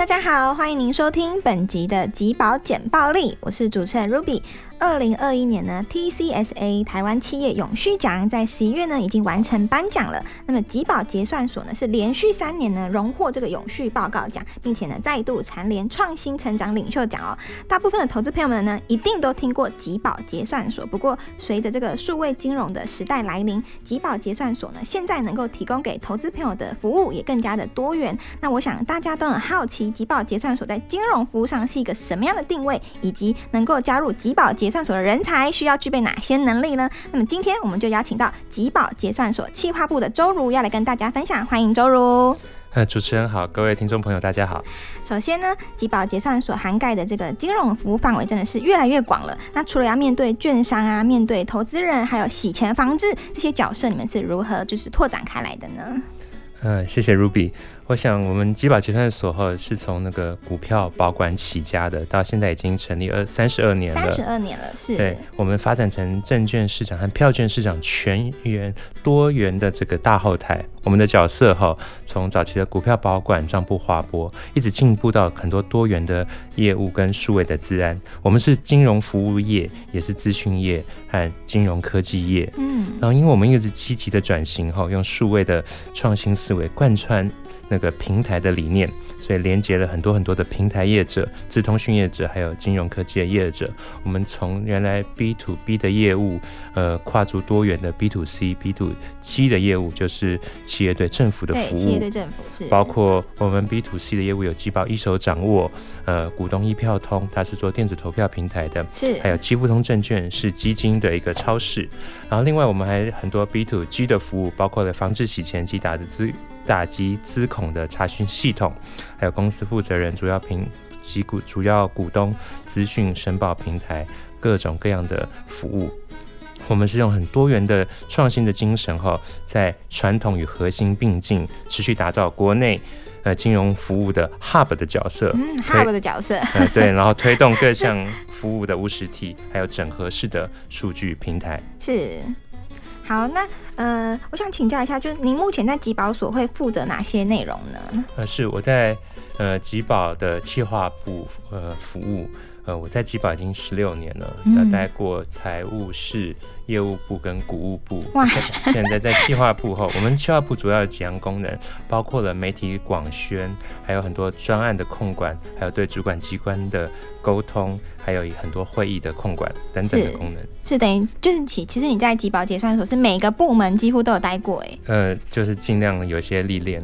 大家好，欢迎您收听本集的集宝简暴力，我是主持人 Ruby。二零二一年呢，TCSA 台湾企业永续奖在十一月呢已经完成颁奖了。那么集宝结算所呢是连续三年呢荣获这个永续报告奖，并且呢再度蝉联创新成长领袖奖哦。大部分的投资朋友们呢一定都听过集宝结算所，不过随着这个数位金融的时代来临，集宝结算所呢现在能够提供给投资朋友的服务也更加的多元。那我想大家都很好奇，集宝结算所在金融服务上是一个什么样的定位，以及能够加入集宝结算所的人才需要具备哪些能力呢？那么今天我们就邀请到吉宝结算所企划部的周如要来跟大家分享，欢迎周如。呃，主持人好，各位听众朋友大家好。首先呢，集宝结算所涵盖的这个金融服务范围真的是越来越广了。那除了要面对券商啊，面对投资人，还有洗钱防治这些角色，你们是如何就是拓展开来的呢？呃，谢谢 Ruby。我想，我们基宝结算所哈是从那个股票保管起家的，到现在已经成立二三十二年了。三十二年了，是。对，我们发展成证券市场和票券市场全员多元的这个大后台。我们的角色哈，从早期的股票保管、账簿划拨，一直进步到很多多元的业务跟数位的自然。我们是金融服务业，也是资讯业和金融科技业。嗯。然后，因为我们一直积极的转型哈，用数位的创新思维贯穿。那个平台的理念，所以连接了很多很多的平台业者、资通讯业者，还有金融科技的业者。我们从原来 B to B 的业务，呃，跨足多元的 B to C、B to G 的业务，就是企业对政府的服务。企业对政府是。包括我们 B to C 的业务有机保一手掌握，呃，股东一票通，它是做电子投票平台的。是。还有基富通证券是基金的一个超市。然后另外我们还很多 B to G 的服务，包括了防治洗钱及打的资打击资恐。的查询系统，还有公司负责人、主要平及股主要股东资讯申报平台，各种各样的服务，我们是用很多元的创新的精神哈，在传统与核心并进，持续打造国内呃金融服务的 hub 的角色。嗯，hub 的角色，呃对，然后推动各项服务的无实体，还有整合式的数据平台，是。好，那呃，我想请教一下，就是您目前在吉保所会负责哪些内容呢？呃，是我在呃吉保的企划部呃服务。呃，我在吉宝已经十六年了，那待过财务室、业务部跟股务部。哇！现在在企划部后，我们企划部主要有几样功能，包括了媒体广宣，还有很多专案的控管，还有对主管机关的沟通，还有很多会议的控管等等的功能。是等于就是其其实你在吉宝结算所是每个部门几乎都有待过哎。呃，就是尽量有些历练。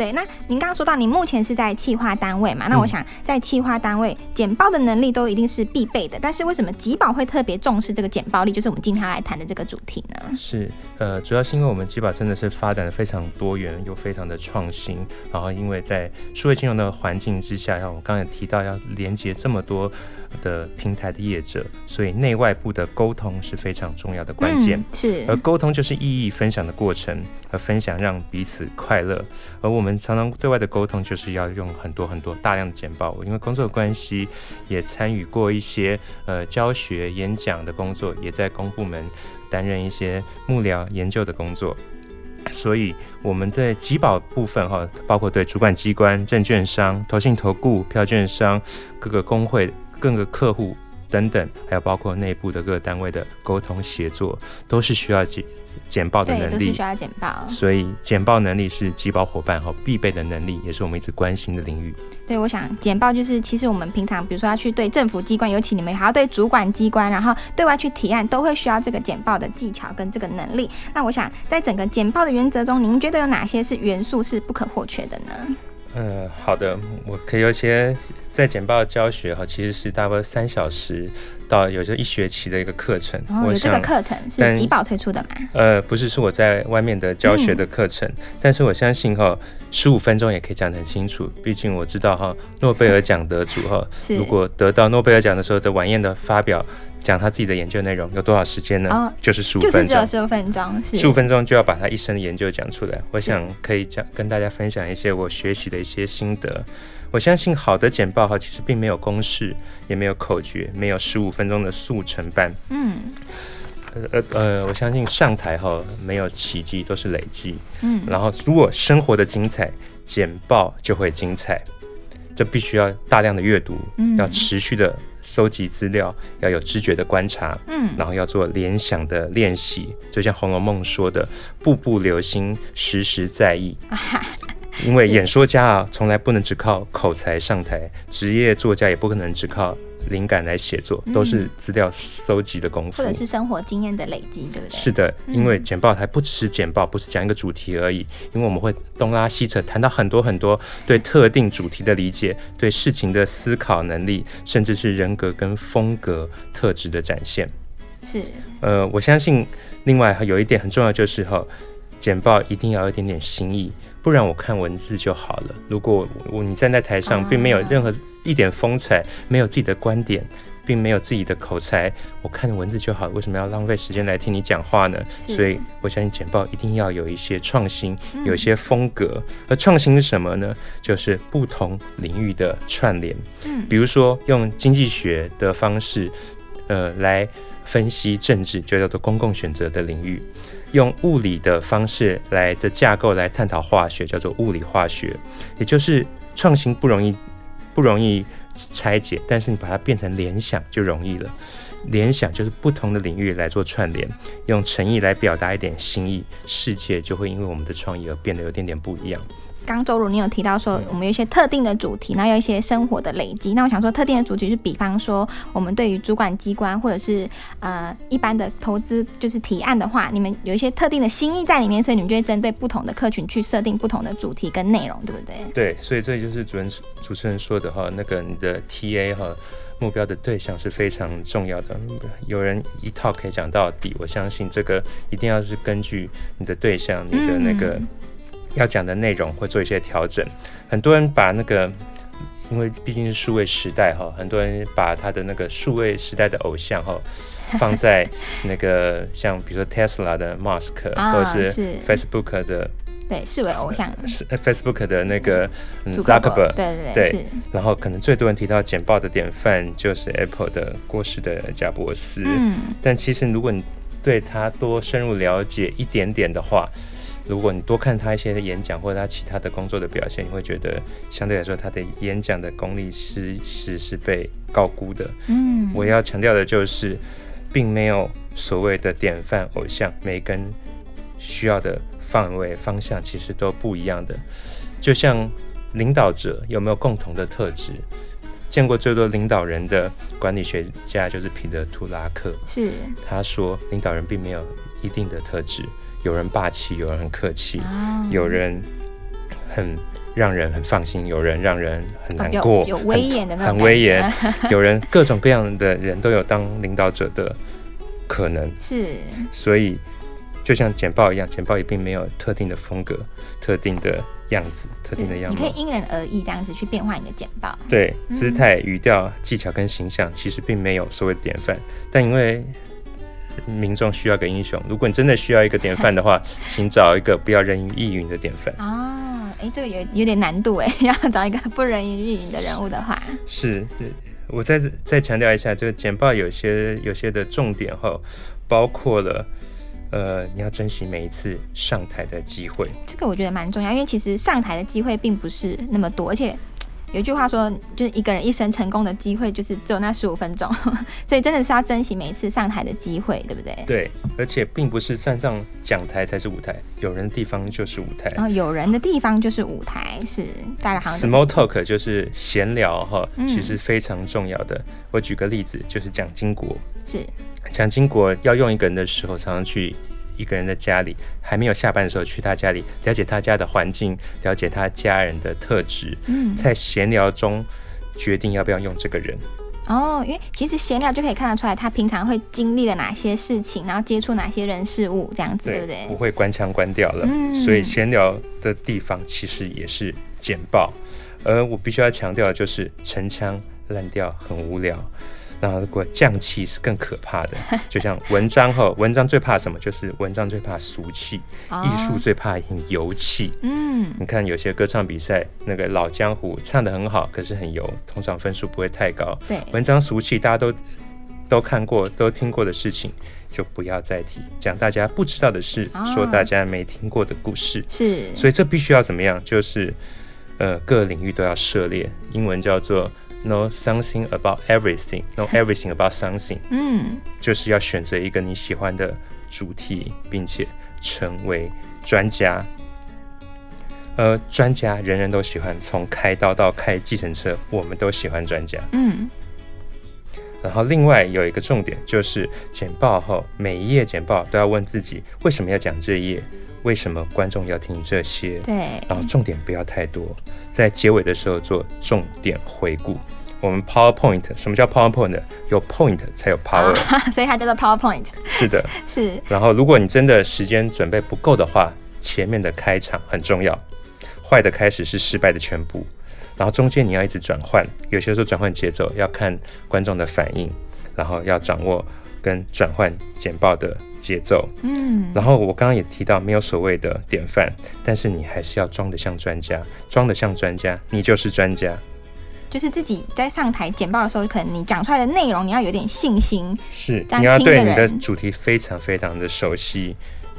对，那您刚刚说到你目前是在企划单位嘛？那我想在企划单位简报的能力都一定是必备的。但是为什么吉保会特别重视这个简报力？就是我们今天来谈的这个主题呢？是，呃，主要是因为我们吉保真的是发展的非常多元又非常的创新。然后因为在数位金融的环境之下，像我刚才提到要连接这么多。的平台的业者，所以内外部的沟通是非常重要的关键。是，而沟通就是意义分享的过程，而分享让彼此快乐。而我们常常对外的沟通，就是要用很多很多大量的简报。因为工作关系，也参与过一些呃教学演讲的工作，也在公部门担任一些幕僚研究的工作。所以我们在集保部分哈，包括对主管机关、证券商、投信投顾、票券商、各个工会。各个客户等等，还有包括内部的各个单位的沟通协作，都是需要简简报的能力，都是需要简报。所以简报能力是集保伙伴哈必备的能力，也是我们一直关心的领域。对，我想简报就是其实我们平常比如说要去对政府机关，尤其你们还要对主管机关，然后对外去提案，都会需要这个简报的技巧跟这个能力。那我想在整个简报的原则中，您觉得有哪些是元素是不可或缺的呢？呃，好的，我可以有些在简报教学哈，其实是大概三小时到有时候一学期的一个课程。哦，有这个课程是吉宝推出的吗？呃，不是，是我在外面的教学的课程。但是我相信哈，十五分钟也可以讲得很清楚。毕竟我知道哈，诺贝尔奖得主哈，如果得到诺贝尔奖的时候的晚宴的发表。讲他自己的研究内容有多少时间呢？哦，就是十五分钟，就是十五分钟，十五分钟就要把他一生的研究讲出来。我想可以讲跟大家分享一些我学习的一些心得。我相信好的简报哈，其实并没有公式，也没有口诀，没有十五分钟的速成班。嗯，呃呃呃，我相信上台后没有奇迹，都是累积。嗯，然后如果生活的精彩，简报就会精彩。这必须要大量的阅读，嗯要持续的搜集资料，要有知觉的观察，嗯然后要做联想的练习，就像《红楼梦》说的“步步留心，时时在意 ”。因为演说家啊，从来不能只靠口才上台，职业作家也不可能只靠灵感来写作，都是资料搜集的功夫或。者是生活经验的累积，对不对？是的，因为简报台不只是简报，不是讲一个主题而已，因为我们会东拉西扯，谈到很多很多对特定主题的理解，对事情的思考能力，甚至是人格跟风格特质的展现。是，呃，我相信另外还有一点很重要，就是哈，简报一定要有一点点新意，不然我看文字就好了。如果我我你站在台上，啊并没有任何一点风采，没有自己的观点。并没有自己的口才，我看文字就好，为什么要浪费时间来听你讲话呢？所以我相信简报一定要有一些创新，嗯有一些风格。而创新是什么呢？就是不同领域的串联。嗯比如说用经济学的方式，呃，来分析政治，就叫做公共选择的领域；用物理的方式来的架构来探讨化学，叫做物理化学。也就是创新不容易，不容易拆解，但是你把它变成联想就容易了。联想就是不同的领域来做串联，用诚意来表达一点心意，世界就会因为我们的创意而变得有点点不一样。刚周如你有提到说，我们有一些特定的主题，然后有一些生活的累积。那我想说，特定的主题是，比方说，我们对于主管机关或者是呃一般的投资就是提案的话，你们有一些特定的心意在里面，所以你们就会针对不同的客群去设定不同的主题跟内容，对不对？对，所以这就是主人主持人说的哈，那个你的 TA 哈目标的对象是非常重要的。有人一套可以讲到底，我相信这个一定要是根据你的对象、你的那个嗯要讲的内容会做一些调整。很多人把那个因为毕竟是数位时代哈，很多人把他的那个数位时代的偶像哈 放在那个像比如说 Tesla 的 Musk，、啊或者是是 Facebook 的对，视为偶像。是呃 Facebook 的那个 Zuckerberg，对对对是，然后可能最多人提到简报的典范就是 Apple 的过世的贾伯斯，嗯，但其实如果你对他多深入了解一点点的话，如果你多看他一些的演讲或者他其他的工作的表现，你会觉得相对来说他的演讲的功力是是是被高估的。嗯，我要强调的就是，并没有所谓的典范偶像，每一个人需要的范围方向其实都不一样的。就像领导者有没有共同的特质？见过最多领导人的管理学家就是彼得·图拉克，是。他说领导人并没有一定的特质，有人霸气，有人很客气，啊。有人很让人很放心，有人让人很难过，有威严的那种很威严，有人各种各样的人都有当领导者的可能，是。所以就像简报一样，简报也并没有特定的风格、特定的样子、特定的样子你可以。因人而异这样子去变化你的简报。对，嗯姿态、语调、技巧跟形象其实并没有所谓典范，但因为民众需要个英雄，如果你真的需要一个典范的话，请找一个不要人云亦云的典范。哦，哎，这个有有点难度哎，要找一个不人云亦云的人物的话，是，对我再再强调一下，这个简报有些有些的重点哈，包括了。呃，你要珍惜每一次上台的机会。这个我觉得蛮重要，因为其实上台的机会并不是那么多，而且有一句话说，就是一个人一生成功的机会就是只有那十五分钟，所以真的是要珍惜每一次上台的机会，对不对？对，而且并不是站上讲台才是舞台，有人的地方就是舞台。然后有人的地方就是舞台，是大家好像 Small talk 就是闲聊哈，嗯其实非常重要的。我举个例子，就是蒋经国。是蒋经国要用一个人的时候，常常去一个人的家里，还没有下班的时候去他家里，了解他家的环境，了解他家人的特质，嗯在闲聊中决定要不要用这个人。哦，因为其实闲聊就可以看得出来，他平常会经历了哪些事情，然后接触哪些人事物，这样子，对不对？不会关腔关掉了。嗯所以闲聊的地方其实也是简报，而我必须要强调的就是陈腔烂调很无聊。然后，如果降气是更可怕的，就像文章后，文章最怕什么？就是文章最怕俗气，哦艺术最怕很油气。嗯，你看有些歌唱比赛，那个老江湖唱的很好，可是很油，通常分数不会太高。对，文章俗气，大家都都看过、都听过的事情，就不要再提。讲大家不知道的事，哦说大家没听过的故事。是，所以这必须要怎么样？就是呃各领域都要涉猎，英文叫做 know something about everything，know everything about something，嗯，就是要选择一个你喜欢的主题，并且成为专家。呃，专家人人都喜欢，从开刀到开计程车，我们都喜欢专家。嗯，然后另外有一个重点就是简报后每一页简报都要问自己为什么要讲这一页，为什么观众要听这些，对，然后重点不要太多，在结尾的时候做重点回顾。我们 PowerPoint 什么叫 PowerPoint？有 point 才有 power，、啊 所以它叫做 PowerPoint，是的。是，然后如果你真的时间准备不够的话，前面的开场很重要，坏的开始是失败的全部。然后中间你要一直转换，有些时候转换节奏要看观众的反应，然后要掌握跟转换简报的节奏。嗯，然后我刚刚也提到，没有所谓的典范，但是你还是要装得像专家，装得像专家，你就是专家。就是自己在上台简报的时候，可能你讲出来的内容你要有点信心，是你要对你的主题非常非常的熟悉。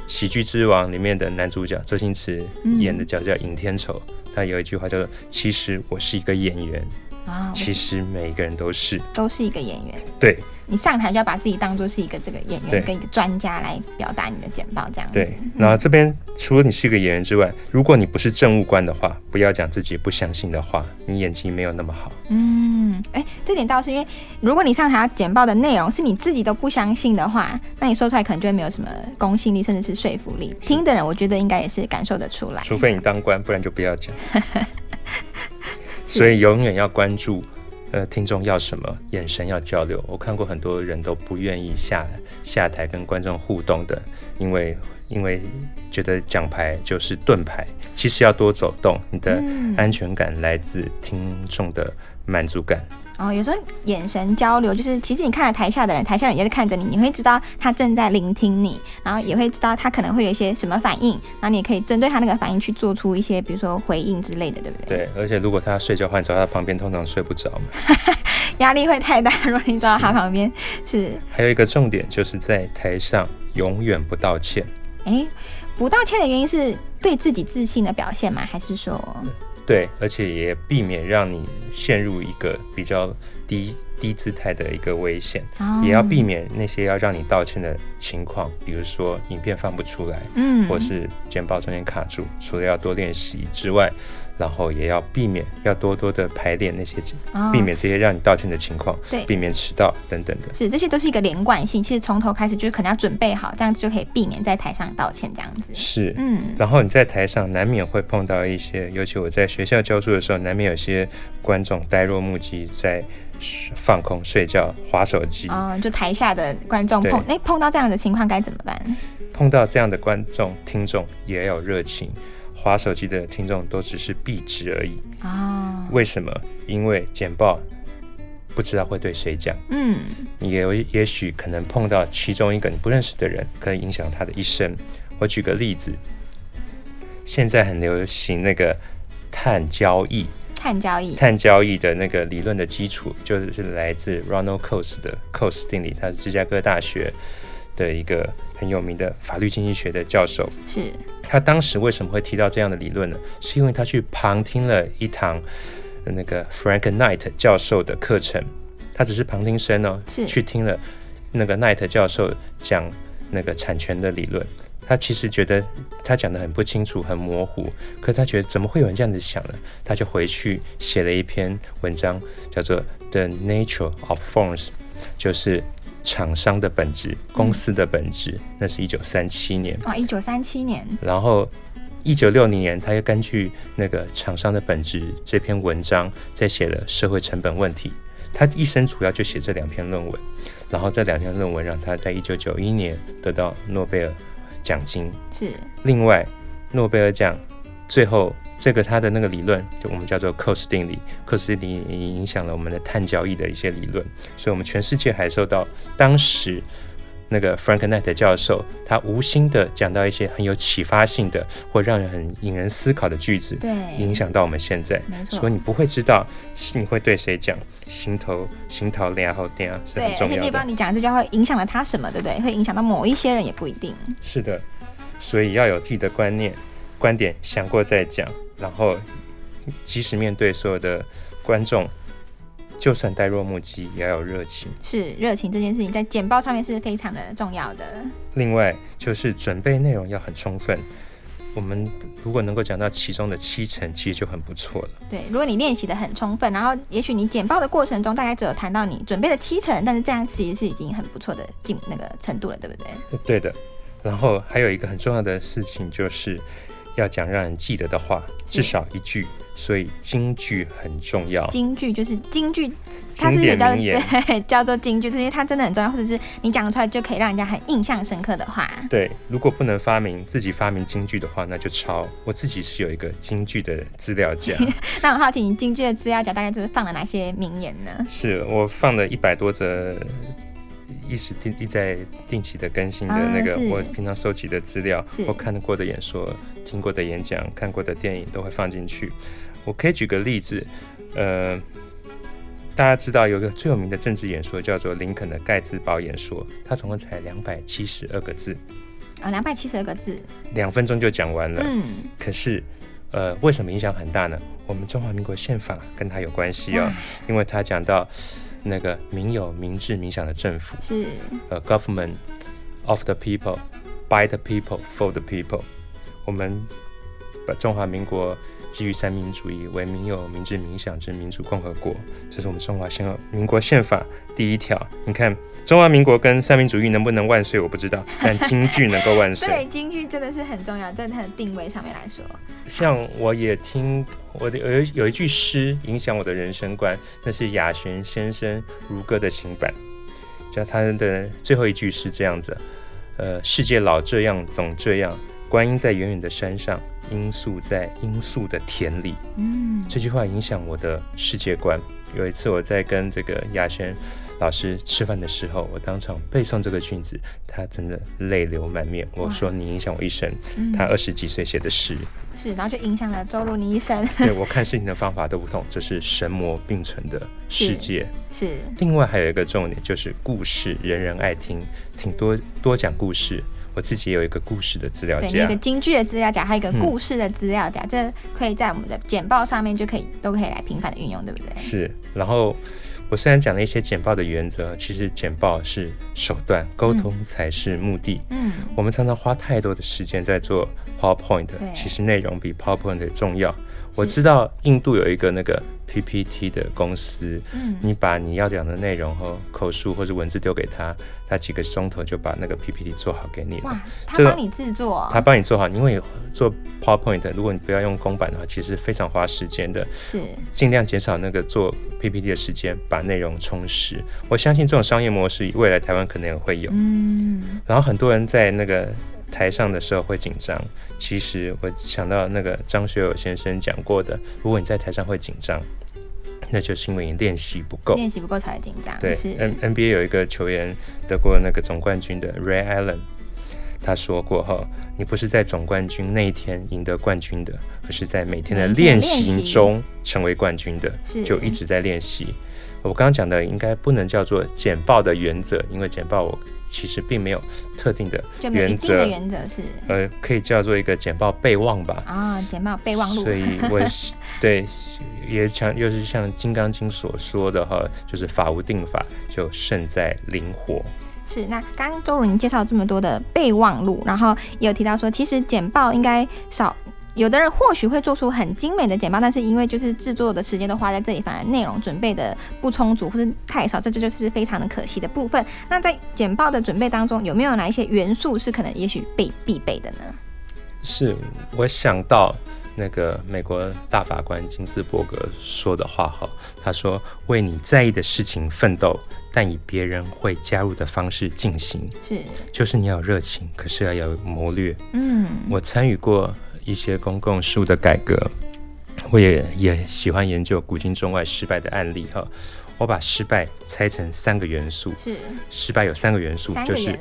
《喜剧之王》里面的男主角周星驰嗯演的角叫尹天仇，他有一句话叫做：“其实我是一个演员，啊，其实每一个人都是。都是一个演员。”对你上台就要把自己当做是一个这个演员跟一个专家来表达你的简报，这样子。对。那这边除了你是一个演员之外，如果你不是政务官的话，不要讲自己不相信的话，你演技没有那么好。嗯，哎、这点倒是因为，如果你上台要简报的内容是你自己都不相信的话，那你说出来可能就会没有什么公信力，甚至是说服力。听的人，我觉得应该也是感受得出来。除非你当官，不然就不要讲。所以永远要关注，呃，听众要什么，眼神要交流。我看过很多人都不愿意下下台跟观众互动的，因为因为觉得奖牌就是盾牌，其实要多走动，你的嗯安全感来自听众的满足感。哦，有时候眼神交流，就是其实你看了台下的人，台下人也在看着你，你会知道他正在聆听你，然后也会知道他可能会有一些什么反应，然后你也可以针对他那个反应去做出一些，比如说回应之类的，对不对？对，而且如果他睡觉换着他旁边，通常睡不着嘛。压力会太大，如果你走到他旁边，是还有一个重点就是在台上永远不道歉。哎，不道歉的原因是对自己自信的表现吗？还是说，对，而且也避免让你陷入一个比较低低姿态的一个危险，哦也要避免那些要让你道歉的情况，比如说影片放不出来，嗯，或是简报中间卡住。除了要多练习之外，然后也要避免要多多的排练那些，哦避免这些让你道歉的情况，对避免迟到等等的。是，这些都是一个连贯性。其实从头开始就是可能要准备好，这样子就可以避免在台上道歉这样子。是，嗯，然后你在台上难免会碰到一些，尤其我在学校教书的时候，难免有些观众呆若木鸡，在放空睡觉、划手机。哦，就台下的观众碰，哎，碰到这样的情况该怎么办？碰到这样的观众、听众也要有热情，划手机的听众都只是壁纸而已。啊，为什么？因为简报不知道会对谁讲，嗯，你也有也许可能碰到其中一个你不认识的人，可能影响他的一生。我举个例子，现在很流行那个碳交易，碳交易，碳交易的那个理论的基础就是来自 Ronald Coase 的 Coase 定理，他是芝加哥大学的一个很有名的法律经济学的教授。是，他当时为什么会提到这样的理论呢？是因为他去旁听了一堂呃那个 Frank Knight 教授的课程，他只是旁听生哦，是去听了那个 Knight 教授讲那个产权的理论。他其实觉得他讲的很不清楚、很模糊，可是他觉得怎么会有人这样子想呢？他就回去写了一篇文章，叫做《The Nature of Forms》，就是厂商的本质、公司的本质。那是一九三七年。哦，一九三七年，然后，一九六零年，他又根据那个厂商的本质这篇文章，再写了社会成本问题。他一生主要就写这两篇论文，然后这两篇论文让他在一九九一年得到诺贝尔奖金。是，另外，诺贝尔奖最后这个他的那个理论，就我们叫做 Coase 定理，Coase 定理影响了我们的碳交易的一些理论，所以我们全世界还受到当时那个 Frank Knight 教授他无心的讲到一些很有启发性的或让人很引人思考的句子，对，影响到我们现在。没错所以你不会知道是你会对谁讲，心头心头凉后凉是对，很重要的而且你也不知道。你讲的这句话会影响了他什么，对不对？会影响到某一些人也不一定。是的，所以要有自己的观念、观点，想过再讲，然后即使面对所有的观众，就算呆若木鸡，也要有热情。是热情这件事情在简报上面是非常的重要的。另外就是准备内容要很充分。我们如果能够讲到其中的七成，其实就很不错了。对，如果你练习的很充分，然后也许你简报的过程中大概只有谈到你准备的七成，但是这样其实是已经很不错的进那个程度了，对不对？对的。然后还有一个很重要的事情，就是要讲让人记得的话，至少一句。所以京剧很重要。京剧就是京剧，它是也叫对叫做京剧，是因为它真的很重要，或者是你讲出来就可以让人家很印象深刻的话。对，如果不能发明自己发明京剧的话，那就抄。我自己是有一个京剧的资料夹。那我好奇，你京剧的资料夹大概就是放了哪些名言呢？是我放了一百多则。一直定一在定期的更新的那个，我平常收集的资料，我看过的演说、听过的演讲、看过的电影都会放进去。我可以举个例子，呃，大家知道有个最有名的政治演说叫做林肯的盖茨堡演说，它总共才两百七十二个字啊，两百七十二个字，两分钟就讲完了。嗯，可是，呃，为什么影响很大呢？我们中华民国宪法跟他有关系哦，因为他讲到。那个民有、民治、民享的政府是呃，government of the people, by the people, for the people。我们把中华民国基于三民主义为民有、民治、民享之民主共和国，这是我们中华宪民国宪法第一条。你看。中华民国跟三民主义能不能万岁，我不知道，但京剧能够万岁。对，京剧真的是很重要，在它的定位上面来说。像我也听我的有有一句诗影响我的人生观，那是雅璇先生《如歌》的新版，叫他的最后一句是这样子：呃，世界老这样，总这样。观音在远远的山上，罂粟在罂粟的田里。嗯，这句话影响我的世界观。有一次我在跟这个雅璇。老师吃饭的时候，我当场背诵这个句子，他真的泪流满面。我说：“你影响我一生。”他二十几岁写的诗，是，然后就影响了周如你一生。对我看事情的方法都不同，这是神魔并存的世界。是。另外还有一个重点就是故事，人人爱听，挺多多讲故事。我自己也有一个故事的资料夹，一个京剧的资料夹，还有一个故事的资料夹，这可以在我们的简报上面就可以都可以来频繁的运用，对不对？是，然后。我虽然讲了一些简报的原则，其实简报是手段，沟通才是目的。嗯，我们常常花太多的时间在做 PowerPoint，其实内容比 PowerPoint 重要。我知道印度有一个那个 PPT 的公司，嗯，你把你要讲的内容和口述或者文字丢给他，他几个钟头就把那个 PPT 做好给你了。哇，他帮你制作，他帮你做好，因为做 PowerPoint，如果你不要用公版的话，其实非常花时间的。是，尽量减少那个做 PPT 的时间，把内容充实。我相信这种商业模式未来台湾可能也会有。嗯，然后很多人在那个。台上的时候会紧张，其实我想到那个张学友先生讲过的，如果你在台上会紧张，那就是因为你练习不够，练习不够才会紧张。对，N N B A 有一个球员得过那个总冠军的 Ray Allen，他说过哈，你不是在总冠军那一天赢得冠军的，而是在每天的练习中成为冠军的，就一直在练习。我刚刚讲的应该不能叫做简报的原则，因为简报我其实并没有特定的原则。原则是呃，可以叫做一个简报备忘吧。啊，简报备忘录。所以我 对也像又是像《金刚经》所说的哈，就是法无定法，就胜在灵活。是，那刚刚周如您介绍这么多的备忘录，然后也有提到说，其实简报应该少。有的人或许会做出很精美的简报，但是因为就是制作的时间都花在这里，反而内容准备的不充足或者太少，这这就是非常的可惜的部分。那在简报的准备当中，有没有哪一些元素是可能也许被必备的呢？是我想到那个美国大法官金斯伯格说的话哈，他说：“为你在意的事情奋斗，但以别人会加入的方式进行。”是，就是你要有热情，可是要有谋略。嗯，我参与过。一些公共事务的改革，我也也喜欢研究古今中外失败的案例哈。我把失败拆成三个元素，是失败有三个元素，就是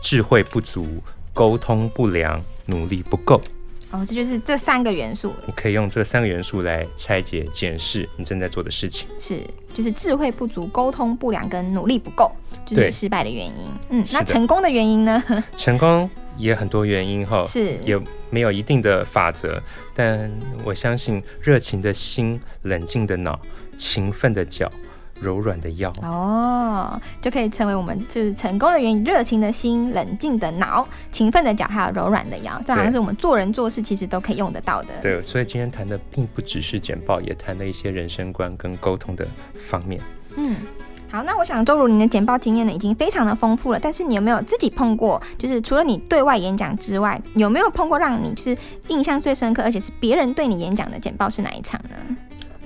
智慧不足、沟通不良、努力不够。哦，这就是这三个元素。你可以用这三个元素来拆解、检视你正在做的事情。是，就是智慧不足、沟通不良跟努力不够，就是失败的原因。嗯，那成功的原因呢？成功也很多原因哈。是，有没有一定的法则，但我相信热情的心、冷静的脑、勤奋的脚。柔软的腰哦，就可以成为我们就是成功的原因。热情的心、冷静的脑、勤奋的脚，还有柔软的腰，这好像是我们做人做事其实都可以用得到的。对，所以今天谈的并不只是简报，也谈了一些人生观跟沟通的方面。嗯，好，那我想周如您的简报经验呢已经非常的丰富了，但是你有没有自己碰过？就是除了你对外演讲之外，有没有碰过让你就是印象最深刻，而且是别人对你演讲的简报是哪一场呢？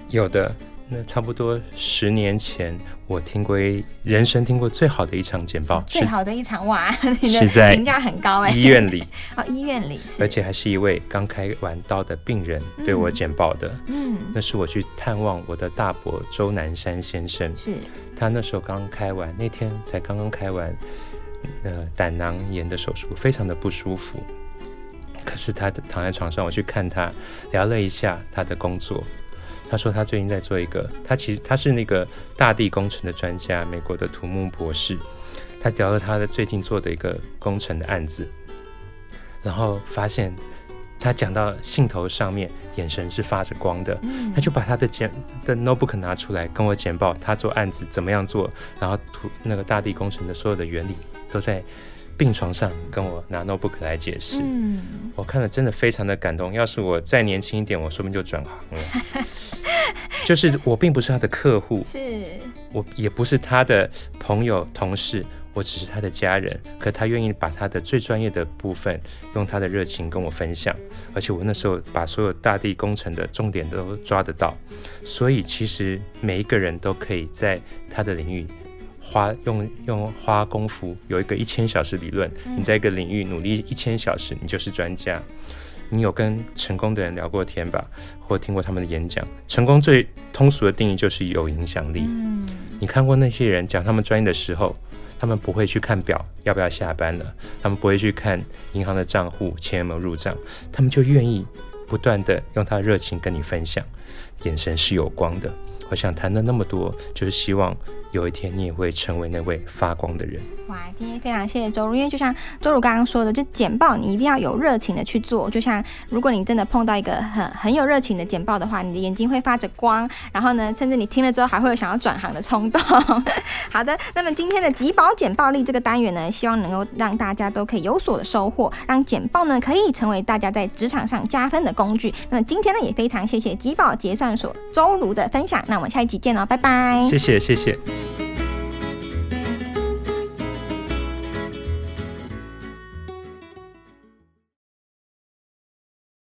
有的。那差不多十年前，我听过人生听过最好的一场简报，最好的一场哇，是在评价很高哎，医院里。啊，医院里，而且还是一位刚开完刀的病人对我简报的，嗯，那是我去探望我的大伯周南山先生，是。他那时候刚开完，那天才刚刚开完呃胆囊炎的手术，非常的不舒服，可是他躺在床上，我去看他，聊了一下他的工作。他说他最近在做一个，他其实他是那个大地工程的专家，美国的土木博士。他聊了他的最近做的一个工程的案子，然后发现他讲到兴头上面，眼神是发着光的。他就把他的简的 notebook 拿出来跟我简报，他做案子怎么样做，然后土那个大地工程的所有的原理都在。病床上跟我拿 notebook 来解释，嗯，我看了真的非常的感动。要是我再年轻一点，我说不定就转行了。就是我并不是他的客户，是我也不是他的朋友同事，我只是他的家人。可他愿意把他的最专业的部分，用他的热情跟我分享，而且我那时候把所有大地工程的重点都抓得到，所以其实每一个人都可以在他的领域。花用用花功夫有一个一千小时理论，你在一个领域努力一千小时，你就是专家。你有跟成功的人聊过天吧，或听过他们的演讲？成功最通俗的定义就是有影响力。嗯，你看过那些人讲他们专业的时候，他们不会去看表要不要下班了，他们不会去看银行的账户钱有没有入账，他们就愿意不断的用他的热情跟你分享，眼神是有光的。我想谈了那么多，就是希望。有一天你也会成为那位发光的人。哇，今天非常谢谢周如，因为就像周如刚刚说的，就简报你一定要有热情的去做。就像如果你真的碰到一个很很有热情的简报的话，你的眼睛会发着光，然后呢，甚至你听了之后还会有想要转行的冲动。好的，那么今天的集宝简报力这个单元呢，希望能够让大家都可以有所的收获，让简报呢可以成为大家在职场上加分的工工具。那么今天呢，也非常谢谢集宝结算所周如的分享。那我们下一集见哦，拜拜。谢谢，谢谢。